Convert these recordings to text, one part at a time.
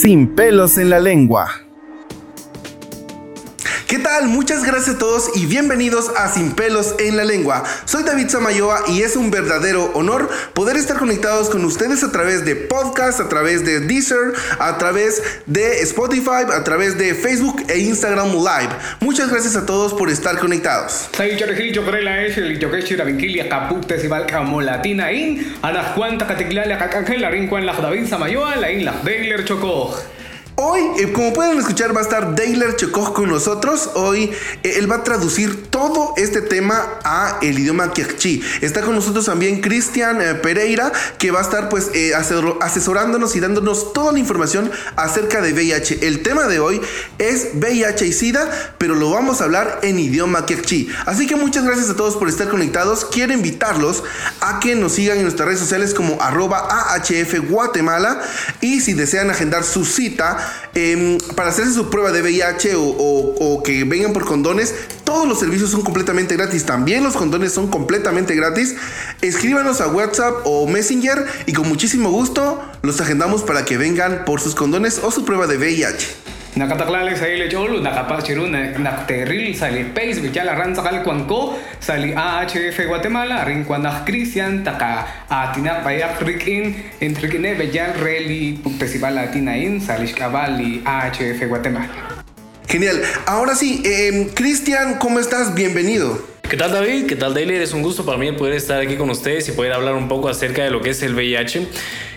sin pelos en la lengua. ¿Qué tal? Muchas gracias a todos y bienvenidos a Sin pelos en la lengua. Soy David Samayoa y es un verdadero honor poder estar conectados con ustedes a través de podcast, a través de Deezer, a través de Spotify, a través de Facebook e Instagram Live. Muchas gracias a todos por estar conectados. Hoy, eh, como pueden escuchar, va a estar Dailer Chekov con nosotros. Hoy eh, él va a traducir todo este tema a el idioma kiakchi. Está con nosotros también Cristian eh, Pereira, que va a estar pues asesorándonos y dándonos toda la información acerca de VIH. El tema de hoy es VIH y SIDA, pero lo vamos a hablar en idioma kiakchi. Así que muchas gracias a todos por estar conectados. Quiero invitarlos a que nos sigan en nuestras redes sociales como arroba AHF Guatemala y si desean agendar su cita, Em, para hacerse su prueba de VIH o, que vengan por condones, todos los servicios son completamente gratis. También los condones son completamente gratis. Escríbanos a WhatsApp o Messenger y con muchísimo gusto los agendamos para que vengan por sus condones o su prueba de VIH. Nakataklali sa ile cholo, nakapachiru na nakteril sa li pace bicha la ran sakal kwanko sa li AHF Guatemala rin kwanak Christian taka atina payak rikin intrikine bejal reli festival latina in sa li li AHF Guatemala. Genial. Ahora sí, eh, Cristian, ¿cómo estás? Bienvenido. ¿Qué tal David? ¿Qué tal Daily? Es un gusto para mí poder estar aquí con ustedes y poder hablar un poco acerca de lo que es el VIH.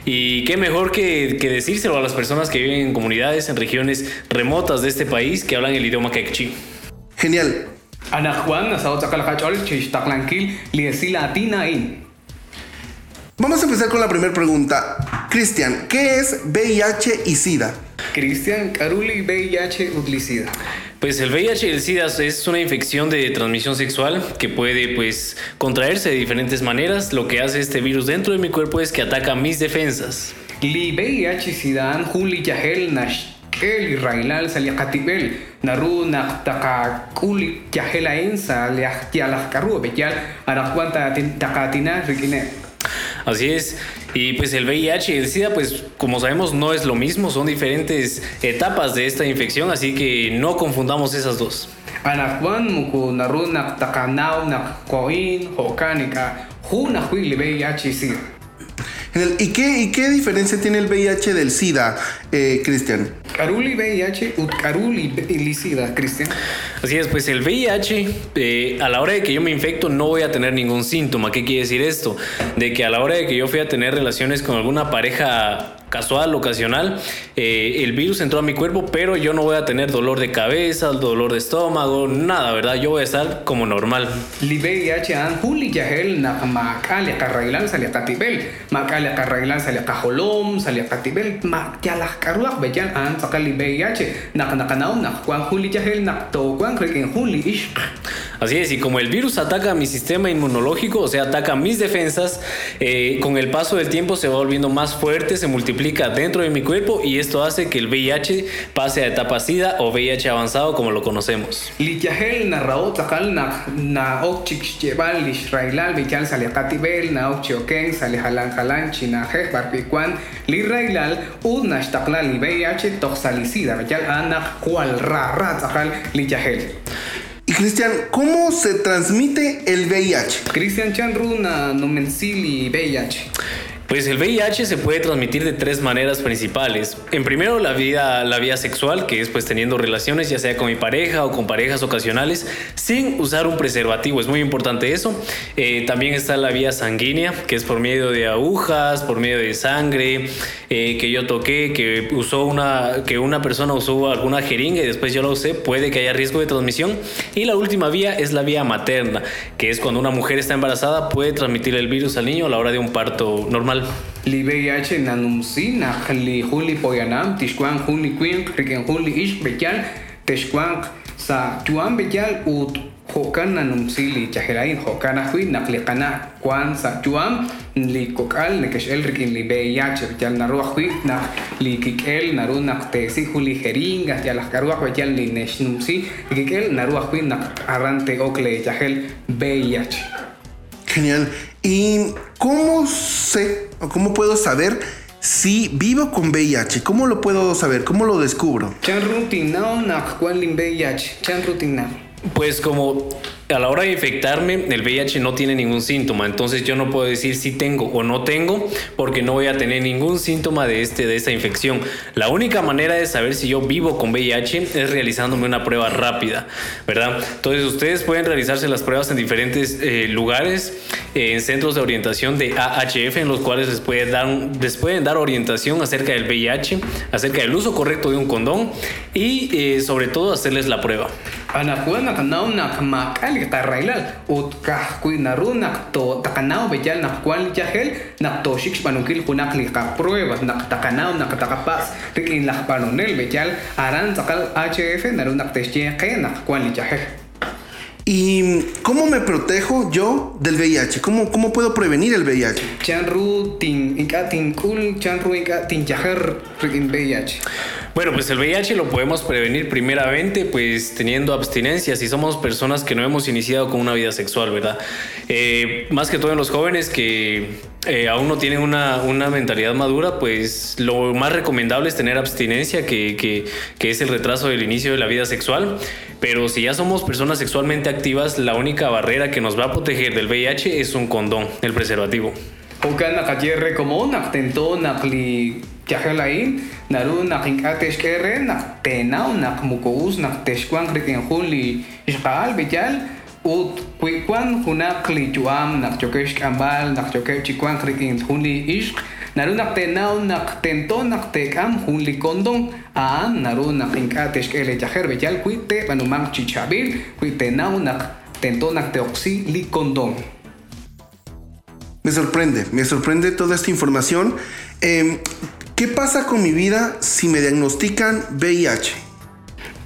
Y qué mejor que, que decírselo a las personas que viven en comunidades, en regiones remotas de este país que hablan el idioma quechí. Genial. Vamos a empezar con la primera pregunta. Cristian, ¿qué es VIH y SIDA? Cristian, Caruli, VIH, SIDA. Pues el VIH y el SIDA es una infección de transmisión sexual que puede pues contraerse de diferentes maneras. Lo que hace este virus dentro de mi cuerpo es que ataca mis defensas. Así es. Y pues el VIH y el SIDA, pues como sabemos, no es lo mismo, son diferentes etapas de esta infección, así que no confundamos esas dos. ¿Y qué, ¿Y qué diferencia tiene el VIH del SIDA, eh, Cristian? Caruli VIH, Caruli SIDA, Cristian. Así es, pues el VIH, eh, a la hora de que yo me infecto no voy a tener ningún síntoma. ¿Qué quiere decir esto? De que a la hora de que yo fui a tener relaciones con alguna pareja casual, ocasional, eh, el virus entró a mi cuerpo, pero yo no voy a tener dolor de cabeza, dolor de estómago, nada, ¿verdad? Yo voy a estar como normal. Así es, y como el virus ataca mi sistema inmunológico, o sea, ataca mis defensas, eh, con el paso del tiempo se va volviendo más fuerte, se multiplica dentro de mi cuerpo y esto hace que el VIH pase a etapa SIDA o VIH avanzado como lo conocemos. Cristian, ¿cómo se transmite el VIH? Cristian Chanruna, Nomensili, VIH. Pues el VIH se puede transmitir de tres maneras principales. En primero, la vía, la vía sexual, que es pues teniendo relaciones ya sea con mi pareja o con parejas ocasionales, sin usar un preservativo. Es muy importante eso. Eh, también está la vía sanguínea, que es por medio de agujas, por medio de sangre, eh, que yo toqué, que usó una, que una persona usó alguna jeringa y después yo la usé, puede que haya riesgo de transmisión. Y la última vía es la vía materna, que es cuando una mujer está embarazada, puede transmitir el virus al niño a la hora de un parto normal. Li VIH nanumsi na li huli poyanam tishkuan huli queen riken huli ish bechal sa chuan bechal ut hokan nanumsi li chaherain hokan hui nakliqana kwan sa chuan li kokal nekeshel rikin li VIH bechal na ruah hui na li kikel na ru nak tesi huli jeringas ya las karuah bechal li neshnumsi kikel na ruah Genial. ¿Y cómo sé o cómo puedo saber si vivo con VIH? ¿Cómo lo puedo saber? ¿Cómo lo descubro? Chan rutin nao nak VIH. Chan rutin nao. Pues como a la hora de infectarme, el VIH no tiene ningún síntoma, entonces yo no puedo decir si tengo o no tengo, porque no voy a tener ningún síntoma de, este, de esta infección. La única manera de saber si yo vivo con VIH es realizándome una prueba rápida, ¿verdad? Entonces ustedes pueden realizarse las pruebas en diferentes eh, lugares, en centros de orientación de AHF, en los cuales les, dar, les pueden dar orientación acerca del VIH, acerca del uso correcto de un condón y eh, sobre todo hacerles la prueba. Anakuana kanao nak makali tarailal ut kah kui naru nak to takanao bejal nak kuan jahel nak to shik panungkil kunak li ka prueba nak takanao nak takapas rikin lah panonel bejal aran sakal HF naru nak tesje ke nak kuan li jahel ¿Y cómo me protejo yo del VIH? ¿Cómo, cómo puedo prevenir el VIH? chanru tin inka tin kul chanru inka tin jahel rikin VIH Bueno, pues el VIH lo podemos prevenir primeramente pues teniendo abstinencia si somos personas que no hemos iniciado con una vida sexual, ¿verdad? Eh, más que todo en los jóvenes que eh, aún no tienen una, mentalidad madura, pues lo más recomendable es tener abstinencia, que, es el retraso del inicio de la vida sexual. Pero si ya somos personas sexualmente activas, la única barrera que nos va a proteger del VIH es un condón, el preservativo. Ut kuikwan hunak li chuam, nak chokesh kambal, nak chokesh chikwan kriken huli ishq, naru nak tenau, nak tento, nak tekam, huli kondong, aan, naru nak inkatesh kere yaher, bejal, kuite, banumang chichabil, kuitenau, nak tento, nak teoxi, li kondong. Me sorprende, me sorprende toda esta información. Eh, ¿Qué pasa con mi vida si me diagnostican VIH?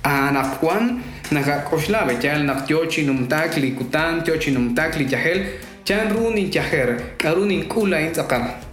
Anakuan, nakakoshla, bechal, naktiochi, numtakli, kutan, tiochi, numtakli, yahel, chanruni, yaher, karuni, kula, intzakam.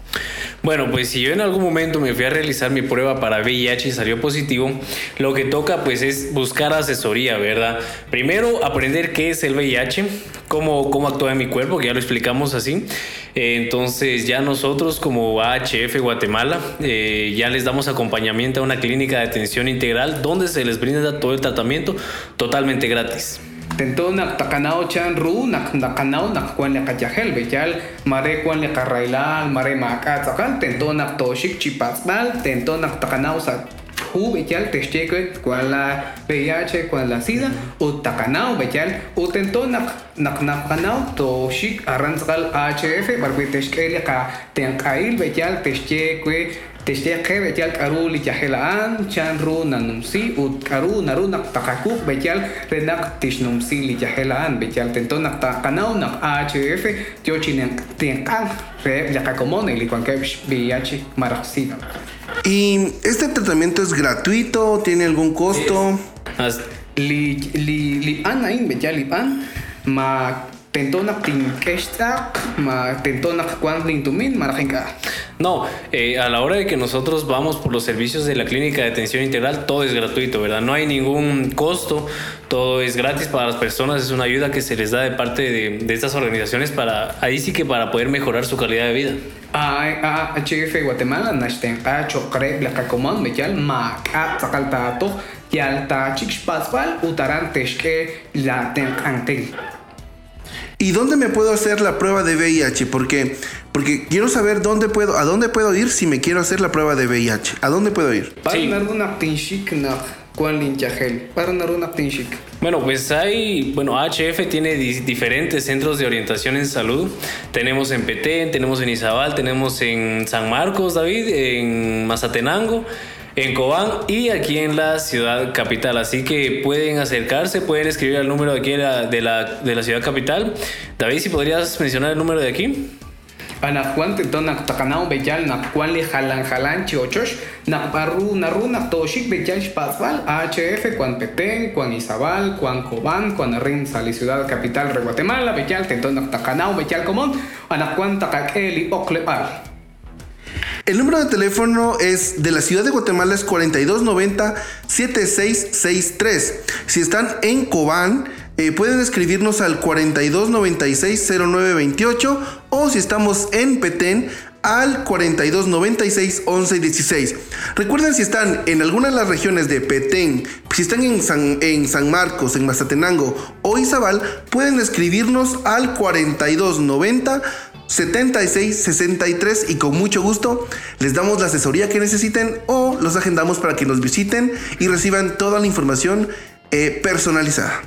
Bueno, pues si yo en algún momento me fui a realizar mi prueba para VIH y salió positivo, lo que toca pues es buscar asesoría, ¿verdad? Primero aprender qué es el VIH, cómo, cómo actúa en mi cuerpo, que ya lo explicamos así. Entonces ya nosotros como AHF Guatemala eh, ya les damos acompañamiento a una clínica de atención integral donde se les brinda todo el tratamiento totalmente gratis. Tento nak takanao chan ru nak nakanao nak kwan le kajahel bejal mare kwan le karailal mare maka takal tento nak toshik chipatsbal tento nak takanao sa hu bejal teshcheke kwan la VIH kwan la SIDA u takanao bejal u tento nak nak nakanao toshik arranzgal HF barbi teshkele ka tenkail bejal teshcheke Karu chan ut karu takakuk renak tishnumsi takanau nak tienkan re yakakomone VIH maraxina. ¿Y este tratamiento es gratuito? ¿Tiene algún costo? As, li li li an ain bechal li an ma tento nak tinkeshtak ma tento nak kwan lintumin marakin ka. No, eh, a la hora de que nosotros vamos por los servicios de la clínica de atención integral, todo es gratuito, ¿verdad? No hay ningún costo, todo es gratis para las personas, es una ayuda que se les da de parte de, de estas organizaciones para, ahí sí que para poder mejorar su calidad de vida. a HF Guatemala, nashten kacho kreb la kakomon mechal ma ka takaltato yalta chikspaswal utaran teshke la tenkantel. ¿Y dónde me puedo hacer la prueba de VIH? Porque, porque quiero saber dónde puedo, a dónde puedo ir si me quiero hacer la prueba de VIH. ¿A dónde puedo ir? Sí. Bueno, pues hay, bueno, HF tiene di- diferentes centros de orientación en salud. Tenemos en Petén, tenemos en Izabal, tenemos en San Marcos, David, en Mazatenango, en Cobán y aquí en la ciudad capital. Así que pueden acercarse, pueden escribir al número de aquí de la, de la, de la ciudad capital. David, si podrías mencionar el número de aquí. Anakuan tento nak takanao kuan li halan halan chiochosh nak paru naru nak toshik bejal spasval HF kuan Petén, kuan Izabal, kuan Cobán, kuan Rin sali ciudad capital de Guatemala bejal tento nak takanao bejal común anakuan takakeli oklepal. El número de teléfono es de la ciudad de Guatemala es 4290-7663. Si están en Cobán, eh, pueden escribirnos al 4296-0928 o si estamos en Petén al 42 96 11 16. Recuerden si están en alguna de las regiones de Petén, si están en San, Marcos, en Mazatenango o Izabal, pueden escribirnos al 42 90 76 63 y con mucho gusto les damos la asesoría que necesiten o los agendamos para que nos visiten y reciban toda la información eh, personalizada.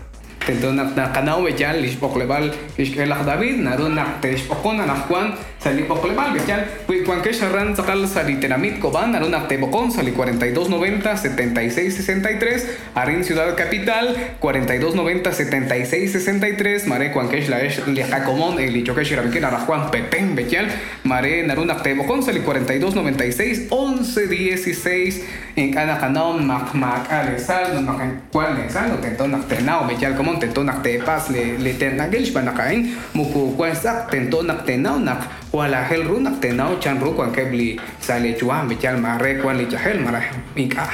Tento nak na kanao bejal lis poklebal lis kelak David na do nak tes pokon na Juan sali poklebal bejal kui Juan que charran sakal sali tenamit koban na do nak te pokon sali 4290 7663 arin ciudad capital 4290 7663 mare Juan que la es le jacomon el licho que shirabikin na Juan Petén bejal mare na do nak te pokon sali 4296 1116 en mak mak alesal no mak cual lesal no tento nak tenao bejal como tento nak te pas le le ten na wala hel ru nak tenau chan ru kwan kebli sale chua me chal mare kwan li chahel mara inka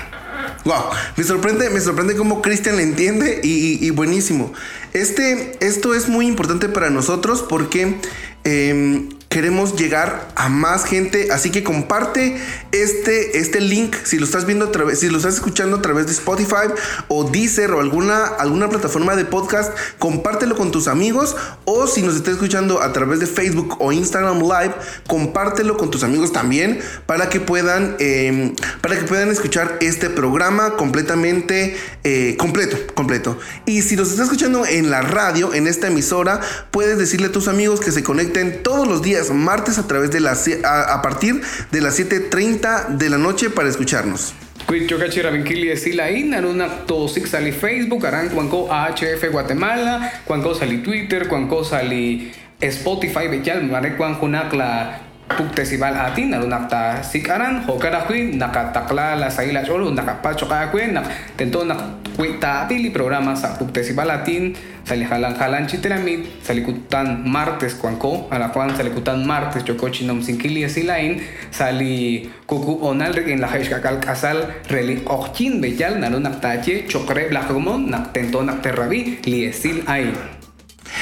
Wow, me sorprende, me sorprende cómo Cristian le entiende y, y, y, buenísimo. Este, esto es muy importante para nosotros porque eh, queremos llegar a más gente, así que comparte este, este link si lo estás viendo a través, si lo estás escuchando a través de Spotify o Deezer o alguna, alguna plataforma de podcast, compártelo con tus amigos o si nos estás escuchando a través de Facebook o Instagram Live, compártelo con tus amigos también para que puedan, eh, para que puedan escuchar este programa completamente eh, completo, completo. Y si nos estás escuchando en la radio, en esta emisora, puedes decirle a tus amigos que se conecten todos los días martes a través de las a, a partir de las 7:30 de la noche para escucharnos. Cuichocachi Rabinkili Esila in, Aruna Tosik sali Facebook, Aran Cuanco AHF Guatemala, Cuanco sali Twitter, Cuanco sali Spotify, Bechal, Mare Cuanjunac la puktesival atin naru nakta sikaran hokara kui nakatakla la saila cholo nakapacho ka kui nak tento nak kui ta pili programa sa puktesival atin sali halan chiteramit salikutan martes kuanko ala kuan salikutan martes chokochi nom sinkili asilain sali kuku onal en la haish kakal kasal reli ochin bejal naru naktache chokre blagomon nak tento nak terrabi liesil ai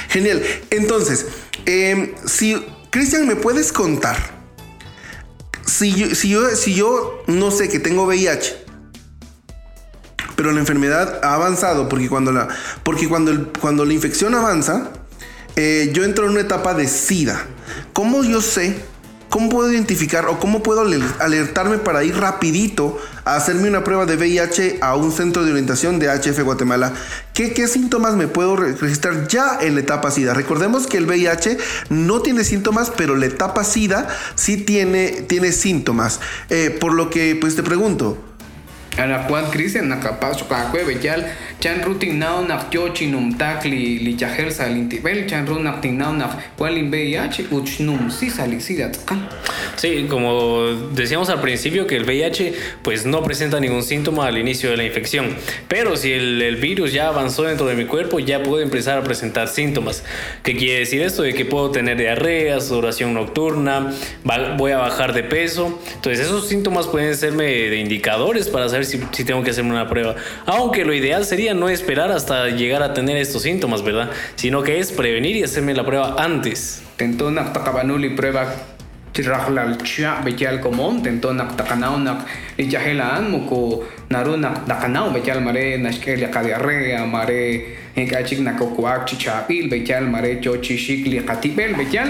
Genial. Entonces, eh, si Cristian, ¿me puedes contar? Si yo, si, yo, si yo no sé que tengo VIH, pero la enfermedad ha avanzado, porque cuando la, porque cuando cuando la infección avanza, eh, yo entro en una etapa de SIDA. ¿Cómo yo sé? ¿Cómo puedo identificar o cómo puedo alertarme para ir rapidito a hacerme una prueba de VIH a un centro de orientación de HF Guatemala? ¿Qué, qué síntomas me puedo registrar ya en la etapa SIDA? Recordemos que el VIH no tiene síntomas, pero la etapa SIDA sí tiene, tiene síntomas. Eh, por lo que, pues te pregunto, ana kuan Cristian nakapaso ka kwe bejal chan rutin nao nak yo chinum tak li li chahel sa lintibel chan ru nak tin nao nak kuan lim VIH uchnum si salisida tkan Sí, como decíamos al principio que el VIH pues no presenta ningún síntoma al inicio de la infección, pero si el, el, virus ya avanzó dentro de mi cuerpo ya puede empezar a presentar síntomas. ¿Qué quiere decir esto? De que puedo tener diarrea, sudoración nocturna, voy a bajar de peso. Entonces esos síntomas pueden serme de indicadores para saber si, si tengo que hacerme una prueba. Aunque lo ideal sería no esperar hasta llegar a tener estos síntomas, ¿verdad? Sino que es prevenir y hacerme la prueba antes. Tentona takabanuli prueba chirrahlal chia bechal komon tentona takanao nak ichahelaan muko naruna takanao bechal mare nashkelia kadiarrea mare kachik na kokuak chichapil bechal mare chochi shikli katibel bechal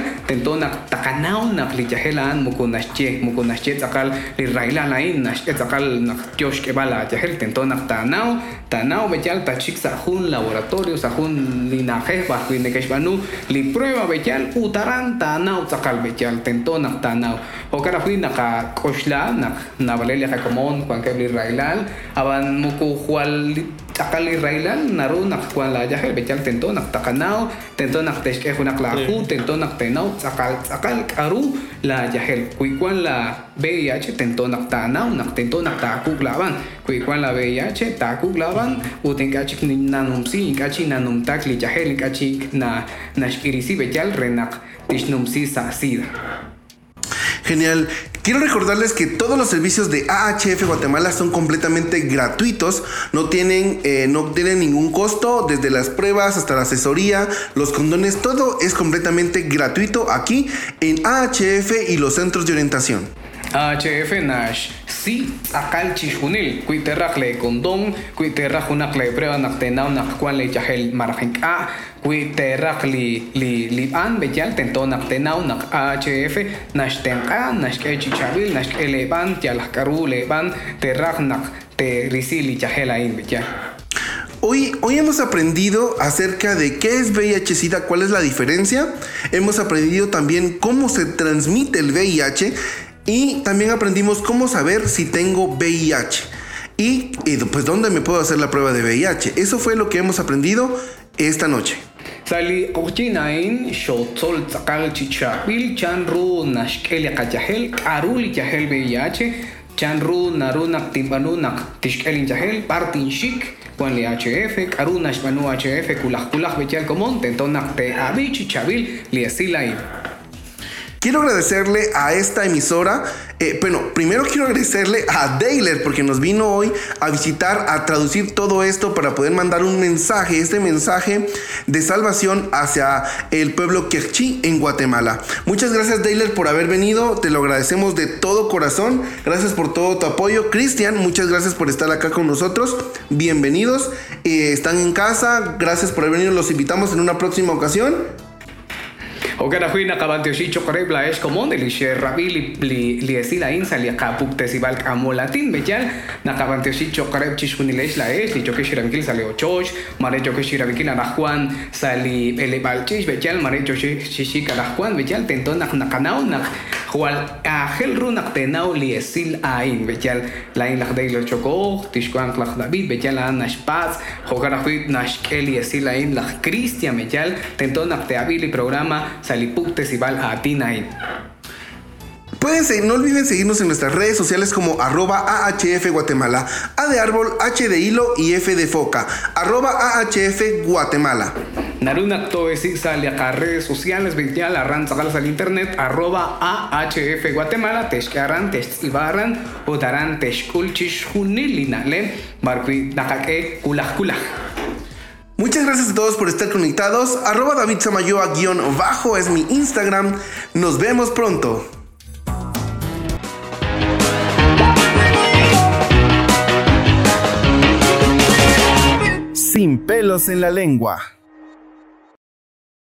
takanao nak lichahelaan muko nashche muko nashche takal li raila lain nashche takal nak tiosh kebala chahel tentona tanao tanao bechal tachik sajun laboratorio sajun linaje bajo inekeshbanu li prueba bechal utaran tanao takal bechal tentona tanao okara hui naka koshla nak navalelia jakomon kwan kebli railal aban muku hual takal railal naru nak kwan la yahe bechal tento nak takanao tento nak teshke hunak la hu tento nak tenao karu la yahel kui la VIH tento nak tanao nak tento nak takuk laban kui la VIH takuk laban uten kachik nanum si kachi nanum takli yahel kachi na nashkirisi bechal renak tishnum si sa sida Genial. Quiero recordarles que todos los servicios de AHF Guatemala son completamente gratuitos, no tienen, eh, no tienen ningún costo, desde las pruebas hasta la asesoría, los condones, todo es completamente gratuito aquí en AHF y los centros de orientación. AHF Nash si akal chishunil kuiterrak le condón kuiterrak unak le prueba nak tenau nak kwan le jahel marjink a kuiterrak li li li an bejal tento nak tenau nak AHF nash tenka nash ke chichabil nash ke leban yalah karu leban terrak nak te risili jahel ain bejal Hoy, hoy, hemos aprendido acerca de qué es VIH-Sida, cuál es la diferencia. Hemos aprendido también cómo se transmite el VIH y también aprendimos cómo saber si tengo VIH. Y, pues dónde me puedo hacer la prueba de VIH. Eso fue lo que hemos aprendido esta noche. Sali ochinain shotzol tzakal chichabil chanru nashkel yakajahel arul yahel VIH chanru narunak timbanunak tishkelin yahel partin shik Juan le HF, Manu HF, Kulaj Kulaj Bechal Comón, Tentonak Te Abichi Chabil, Liesilain. Quiero agradecerle a esta emisora. Eh, bueno, primero quiero agradecerle a Dailer porque nos vino hoy a visitar, a traducir todo esto para poder mandar un mensaje, este mensaje de salvación hacia el pueblo Quechí en Guatemala. Muchas gracias Dailer por haber venido, te lo agradecemos de todo corazón. Gracias por todo tu apoyo. Cristian, muchas gracias por estar acá con nosotros. Bienvenidos. Eh, están en casa. Gracias por haber venido. Los invitamos en una próxima ocasión. Ogara hui na kabantio shi chokoreb la es común de lishe rabi li li li esi la insa li kapuk tesibal amolatin bejal na kabantio shi chokoreb chishunilesh la es li choke shirankil sale ochosh mare choke shirankil na juan sali ele balchish bejal mare choke shishi kala juan bejal nakanau na jual ahel runak tenau li esil ain bejal la in la deiler choko tishkuan klach david bejal na spaz ogara hui na shkeli esil ain la cristian bejal tenton na te abili programa Salipuktes y Val a Tinain. Pueden no olviden seguirnos en nuestras redes sociales como arroba AHF A de árbol, H de hilo y F de foca, arroba AHF. Naruna Toesi sale a redes sociales, Vitial, Arran, Zagalas al internet, arroba AHF Guatemala, Teshkaran, Teshibaran, Odaran, Teshkulchish, Junilinale, Barqui, Nakake, Kulaj Kulaj. Muchas gracias a todos por estar conectados. Arroba David Samayoa guion bajo es mi Instagram. Nos vemos pronto. Sin pelos en la lengua.